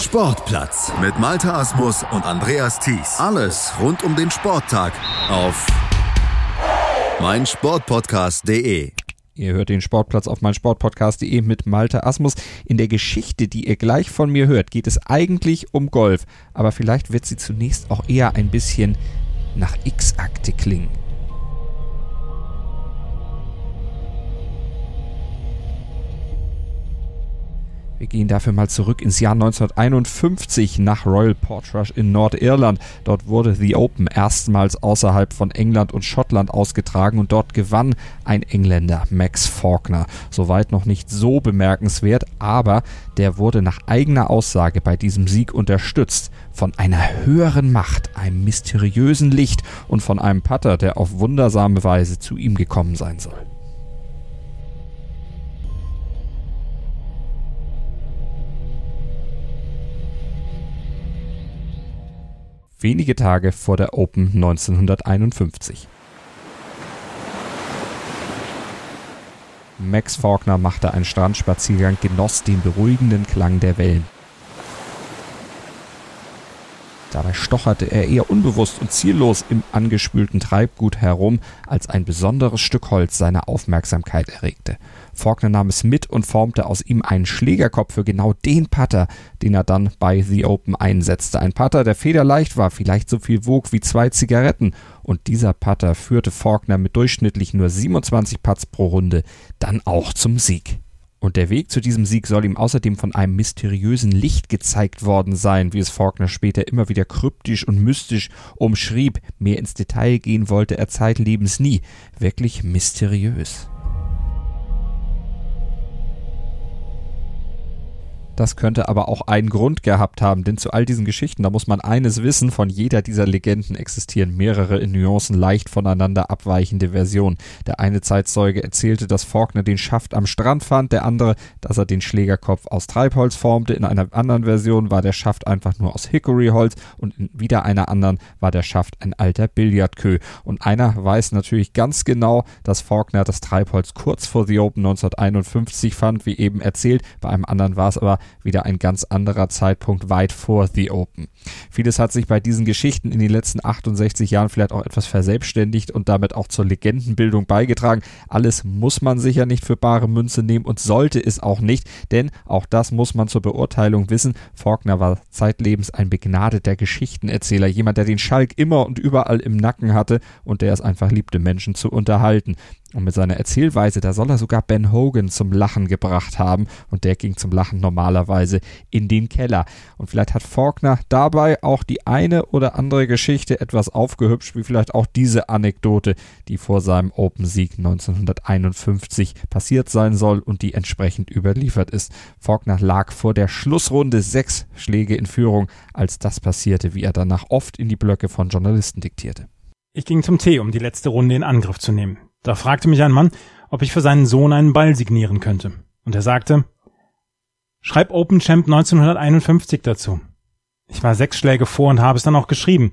Sportplatz mit Malta Asmus und Andreas Thies. Alles rund um den Sporttag auf meinsportpodcast.de. Ihr hört den Sportplatz auf meinsportpodcast.de mit Malte Asmus. In der Geschichte, die ihr gleich von mir hört, geht es eigentlich um Golf, aber vielleicht wird sie zunächst auch eher ein bisschen nach X-Akte klingen. Wir gehen dafür mal zurück ins Jahr 1951 nach Royal Portrush in Nordirland. Dort wurde The Open erstmals außerhalb von England und Schottland ausgetragen und dort gewann ein Engländer, Max Faulkner. Soweit noch nicht so bemerkenswert, aber der wurde nach eigener Aussage bei diesem Sieg unterstützt von einer höheren Macht, einem mysteriösen Licht und von einem Putter, der auf wundersame Weise zu ihm gekommen sein soll. Wenige Tage vor der Open 1951. Max Faulkner machte einen Strandspaziergang, genoss den beruhigenden Klang der Wellen. Dabei stocherte er eher unbewusst und ziellos im angespülten Treibgut herum, als ein besonderes Stück Holz seine Aufmerksamkeit erregte. Faulkner nahm es mit und formte aus ihm einen Schlägerkopf für genau den Putter, den er dann bei The Open einsetzte. Ein Putter, der federleicht war, vielleicht so viel wog wie zwei Zigaretten. Und dieser Putter führte Faulkner mit durchschnittlich nur 27 Putts pro Runde dann auch zum Sieg. Und der Weg zu diesem Sieg soll ihm außerdem von einem mysteriösen Licht gezeigt worden sein, wie es Faulkner später immer wieder kryptisch und mystisch umschrieb. Mehr ins Detail gehen wollte er zeitlebens nie. Wirklich mysteriös. Das könnte aber auch einen Grund gehabt haben, denn zu all diesen Geschichten, da muss man eines wissen, von jeder dieser Legenden existieren mehrere in Nuancen leicht voneinander abweichende Versionen. Der eine Zeitzeuge erzählte, dass Faulkner den Schaft am Strand fand, der andere, dass er den Schlägerkopf aus Treibholz formte, in einer anderen Version war der Schaft einfach nur aus Hickoryholz und in wieder einer anderen war der Schaft ein alter Billardkö. Und einer weiß natürlich ganz genau, dass Faulkner das Treibholz kurz vor The Open 1951 fand, wie eben erzählt, bei einem anderen war es aber wieder ein ganz anderer Zeitpunkt weit vor The Open. Vieles hat sich bei diesen Geschichten in den letzten 68 Jahren vielleicht auch etwas verselbstständigt und damit auch zur Legendenbildung beigetragen. Alles muss man sicher nicht für bare Münze nehmen und sollte es auch nicht, denn auch das muss man zur Beurteilung wissen. Faulkner war zeitlebens ein begnadeter Geschichtenerzähler, jemand, der den Schalk immer und überall im Nacken hatte und der es einfach liebte, Menschen zu unterhalten. Und mit seiner Erzählweise, da soll er sogar Ben Hogan zum Lachen gebracht haben. Und der ging zum Lachen normalerweise in den Keller. Und vielleicht hat Faulkner dabei auch die eine oder andere Geschichte etwas aufgehübscht, wie vielleicht auch diese Anekdote, die vor seinem Open-Sieg 1951 passiert sein soll und die entsprechend überliefert ist. Faulkner lag vor der Schlussrunde sechs Schläge in Führung, als das passierte, wie er danach oft in die Blöcke von Journalisten diktierte. Ich ging zum Tee, um die letzte Runde in Angriff zu nehmen. Da fragte mich ein Mann, ob ich für seinen Sohn einen Ball signieren könnte. Und er sagte, schreib Open Champ 1951 dazu. Ich war sechs Schläge vor und habe es dann auch geschrieben.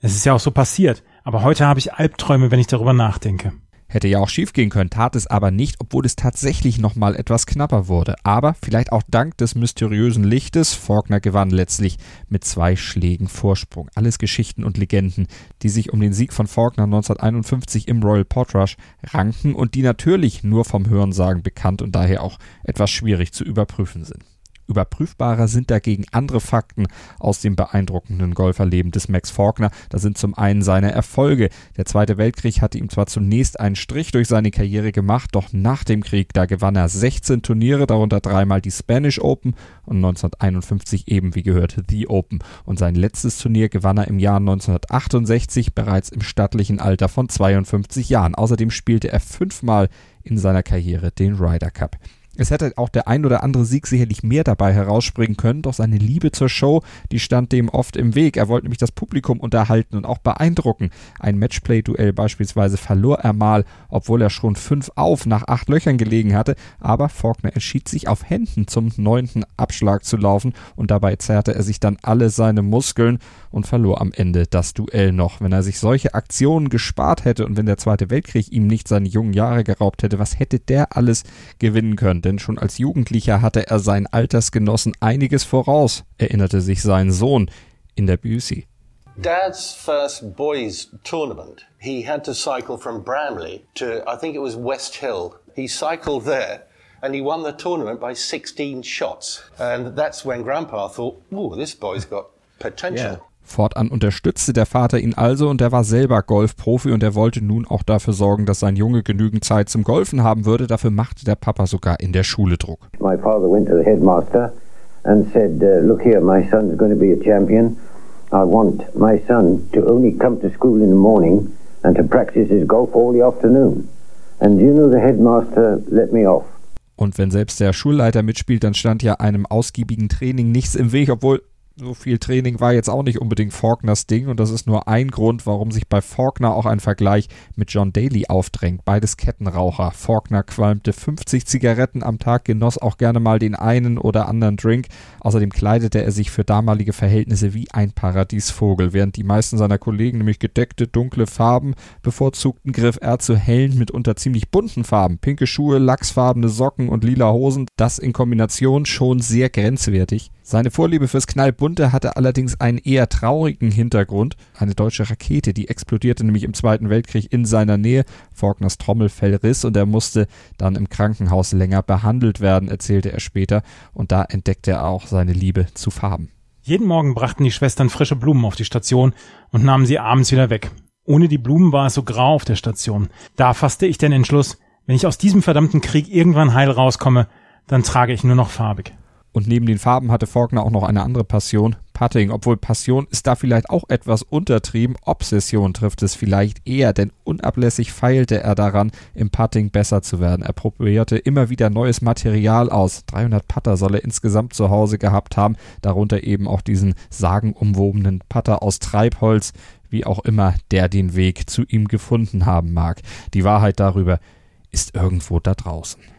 Es ist ja auch so passiert, aber heute habe ich Albträume, wenn ich darüber nachdenke. Hätte ja auch schiefgehen können, tat es aber nicht, obwohl es tatsächlich nochmal etwas knapper wurde. Aber vielleicht auch dank des mysteriösen Lichtes, Faulkner gewann letztlich mit zwei Schlägen Vorsprung. Alles Geschichten und Legenden, die sich um den Sieg von Faulkner 1951 im Royal Portrush ranken und die natürlich nur vom Hörensagen bekannt und daher auch etwas schwierig zu überprüfen sind. Überprüfbarer sind dagegen andere Fakten aus dem beeindruckenden Golferleben des Max Faulkner. Da sind zum einen seine Erfolge. Der Zweite Weltkrieg hatte ihm zwar zunächst einen Strich durch seine Karriere gemacht, doch nach dem Krieg, da gewann er 16 Turniere, darunter dreimal die Spanish Open und 1951 eben wie gehört The Open. Und sein letztes Turnier gewann er im Jahr 1968 bereits im stattlichen Alter von 52 Jahren. Außerdem spielte er fünfmal in seiner Karriere den Ryder Cup. Es hätte auch der ein oder andere Sieg sicherlich mehr dabei herausspringen können, doch seine Liebe zur Show, die stand dem oft im Weg. Er wollte nämlich das Publikum unterhalten und auch beeindrucken. Ein Matchplay-Duell beispielsweise verlor er mal, obwohl er schon fünf auf nach acht Löchern gelegen hatte, aber Faulkner entschied sich auf Händen zum neunten Abschlag zu laufen und dabei zerrte er sich dann alle seine Muskeln und verlor am Ende das Duell noch. Wenn er sich solche Aktionen gespart hätte und wenn der Zweite Weltkrieg ihm nicht seine jungen Jahre geraubt hätte, was hätte der alles gewinnen können? Denn schon als Jugendlicher hatte er seinen Altersgenossen einiges voraus, erinnerte sich sein Sohn in der Büsi. Dad's first boys tournament, he had to cycle from Bramley to, I think it was West Hill. He cycled there and he won the tournament by 16 shots. And that's when Grandpa thought, oh, this boy's got potential. Yeah. Fortan unterstützte der Vater ihn also und er war selber Golfprofi und er wollte nun auch dafür sorgen, dass sein Junge genügend Zeit zum Golfen haben würde. Dafür machte der Papa sogar in der Schule Druck. My father went to the headmaster and said, uh, look here, my son's going to be a champion. I want my son to only come to school in the morning and to practice his golf all the afternoon. And you know the headmaster let me off. Und wenn selbst der Schulleiter mitspielt, dann stand ja einem ausgiebigen Training nichts im Weg, obwohl so viel Training war jetzt auch nicht unbedingt Faulkners Ding und das ist nur ein Grund, warum sich bei Faulkner auch ein Vergleich mit John Daly aufdrängt. Beides Kettenraucher. Faulkner qualmte 50 Zigaretten am Tag, genoss auch gerne mal den einen oder anderen Drink. Außerdem kleidete er sich für damalige Verhältnisse wie ein Paradiesvogel. Während die meisten seiner Kollegen nämlich gedeckte, dunkle Farben bevorzugten, griff er zu hellen, mitunter ziemlich bunten Farben. Pinke Schuhe, lachsfarbene Socken und lila Hosen. Das in Kombination schon sehr grenzwertig. Seine Vorliebe fürs Knallbunte hatte allerdings einen eher traurigen Hintergrund. Eine deutsche Rakete, die explodierte nämlich im Zweiten Weltkrieg in seiner Nähe. Faulkners Trommelfell riss und er musste dann im Krankenhaus länger behandelt werden, erzählte er später. Und da entdeckte er auch seine Liebe zu Farben. Jeden Morgen brachten die Schwestern frische Blumen auf die Station und nahmen sie abends wieder weg. Ohne die Blumen war es so grau auf der Station. Da fasste ich den Entschluss, wenn ich aus diesem verdammten Krieg irgendwann heil rauskomme, dann trage ich nur noch farbig. Und neben den Farben hatte Faulkner auch noch eine andere Passion, Putting. Obwohl Passion ist da vielleicht auch etwas untertrieben, Obsession trifft es vielleicht eher, denn unablässig feilte er daran, im Putting besser zu werden. Er probierte immer wieder neues Material aus. 300 Putter soll er insgesamt zu Hause gehabt haben, darunter eben auch diesen sagenumwobenen Putter aus Treibholz, wie auch immer der den Weg zu ihm gefunden haben mag. Die Wahrheit darüber ist irgendwo da draußen.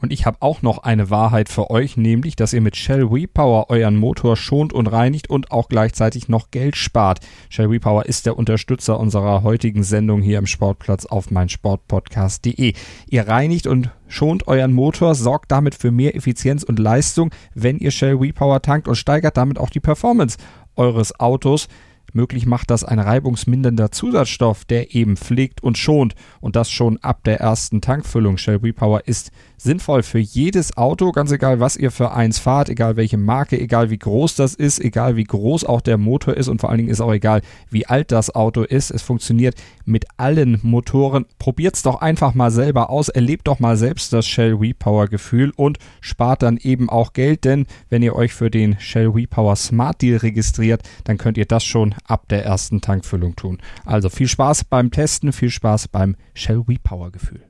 Und ich habe auch noch eine Wahrheit für euch, nämlich, dass ihr mit Shell WePower euren Motor schont und reinigt und auch gleichzeitig noch Geld spart. Shell WePower ist der Unterstützer unserer heutigen Sendung hier im Sportplatz auf meinsportpodcast.de. Ihr reinigt und schont euren Motor, sorgt damit für mehr Effizienz und Leistung, wenn ihr Shell WePower tankt und steigert damit auch die Performance eures Autos. Möglich macht das ein reibungsmindernder Zusatzstoff, der eben pflegt und schont und das schon ab der ersten Tankfüllung. Shell Repower ist sinnvoll für jedes Auto, ganz egal, was ihr für eins fahrt, egal welche Marke, egal wie groß das ist, egal wie groß auch der Motor ist und vor allen Dingen ist auch egal, wie alt das Auto ist. Es funktioniert mit allen Motoren. Probiert's doch einfach mal selber aus, erlebt doch mal selbst das Shell Repower Gefühl und spart dann eben auch Geld, denn wenn ihr euch für den Shell Repower Smart Deal registriert, dann könnt ihr das schon ab der ersten Tankfüllung tun. Also viel Spaß beim Testen, viel Spaß beim Shell Repower Gefühl.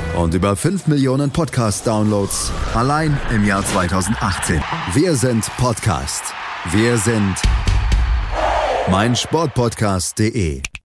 und über 5 Millionen Podcast-Downloads allein im Jahr 2018. Wir sind Podcast. Wir sind meinsportpodcast.de.